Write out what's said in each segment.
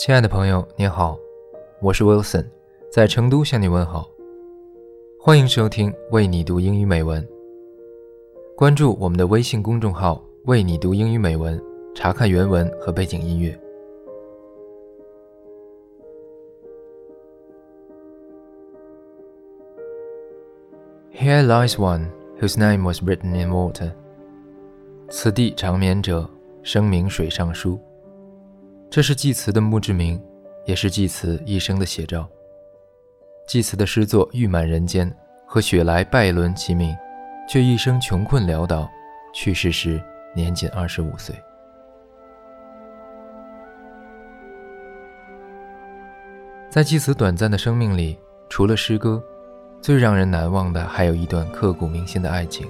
亲爱的朋友，你好，我是 Wilson，在成都向你问好。欢迎收听为你读英语美文。关注我们的微信公众号“为你读英语美文”，查看原文和背景音乐。Here lies one whose name was written in water。此地长眠者，声名水上书。这是济慈的墓志铭，也是济慈一生的写照。济慈的诗作誉满人间，和雪莱、拜伦齐名，却一生穷困潦倒，去世时年仅二十五岁。在济慈短暂的生命里，除了诗歌，最让人难忘的还有一段刻骨铭心的爱情。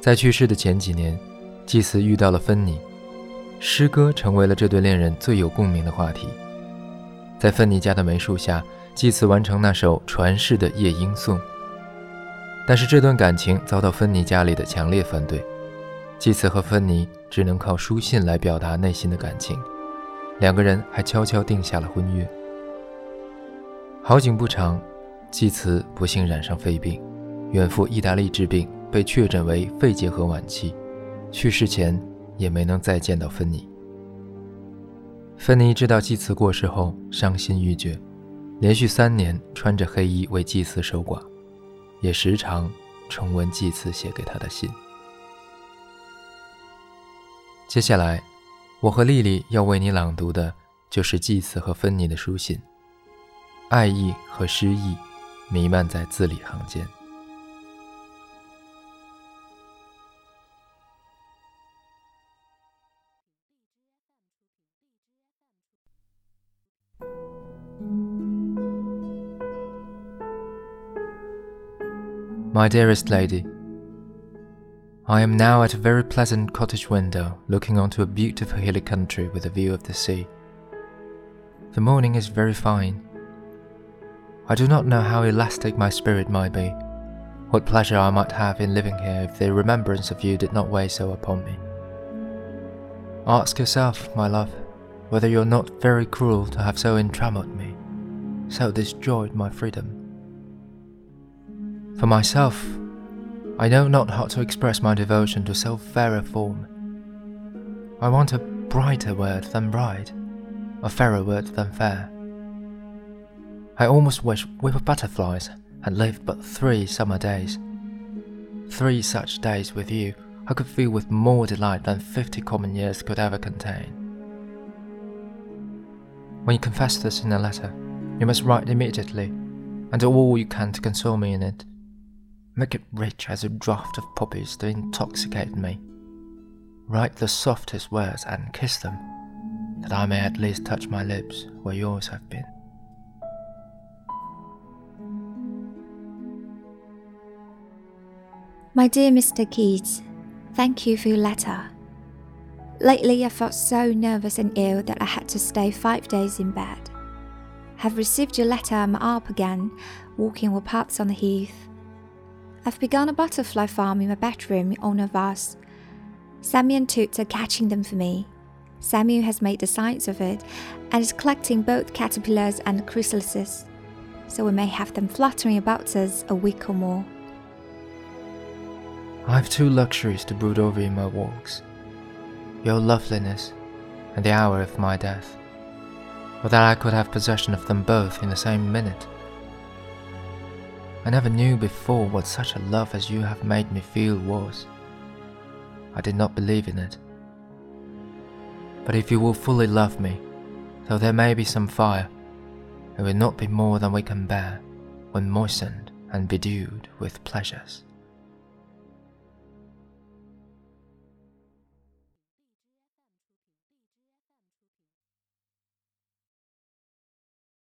在去世的前几年，济慈遇到了芬妮。诗歌成为了这对恋人最有共鸣的话题。在芬妮家的梅树下，祭慈完成那首传世的《夜莺颂》。但是这段感情遭到芬妮家里的强烈反对，祭慈和芬妮只能靠书信来表达内心的感情。两个人还悄悄定下了婚约。好景不长，祭慈不幸染上肺病，远赴意大利治病，被确诊为肺结核晚期，去世前。也没能再见到芬妮。芬妮知道祭慈过世后，伤心欲绝，连续三年穿着黑衣为祭慈守寡，也时常重温祭慈写给他的信。接下来，我和丽丽要为你朗读的，就是祭慈和芬妮的书信，爱意和诗意弥漫在字里行间。My dearest lady, I am now at a very pleasant cottage window looking onto a beautiful hilly country with a view of the sea. The morning is very fine. I do not know how elastic my spirit might be, what pleasure I might have in living here if the remembrance of you did not weigh so upon me. Ask yourself, my love, whether you're not very cruel to have so entrammelled me, so destroyed my freedom. For myself, I know not how to express my devotion to so fair a form. I want a brighter word than bright, a fairer word than fair. I almost wish we were butterflies and lived but three summer days. Three such days with you I could feel with more delight than fifty common years could ever contain. When you confess this in a letter, you must write immediately, and do all you can to console me in it. Make it rich as a draught of poppies to intoxicate me. Write the softest words and kiss them, that I may at least touch my lips where yours have been. My dear Mr. Keats, thank you for your letter. Lately, I felt so nervous and ill that I had to stay five days in bed. Have received your letter, I'm up again, walking with pups on the heath. I've begun a butterfly farm in my bedroom on a vase. Samuel and Toots are catching them for me. Samuel has made the science of it and is collecting both caterpillars and chrysalises, so we may have them fluttering about us a week or more. I've two luxuries to brood over in my walks your loveliness and the hour of my death. Or that I could have possession of them both in the same minute. I never knew before what such a love as you have made me feel was. I did not believe in it. But if you will fully love me, though there may be some fire, it will not be more than we can bear when moistened and bedewed with pleasures.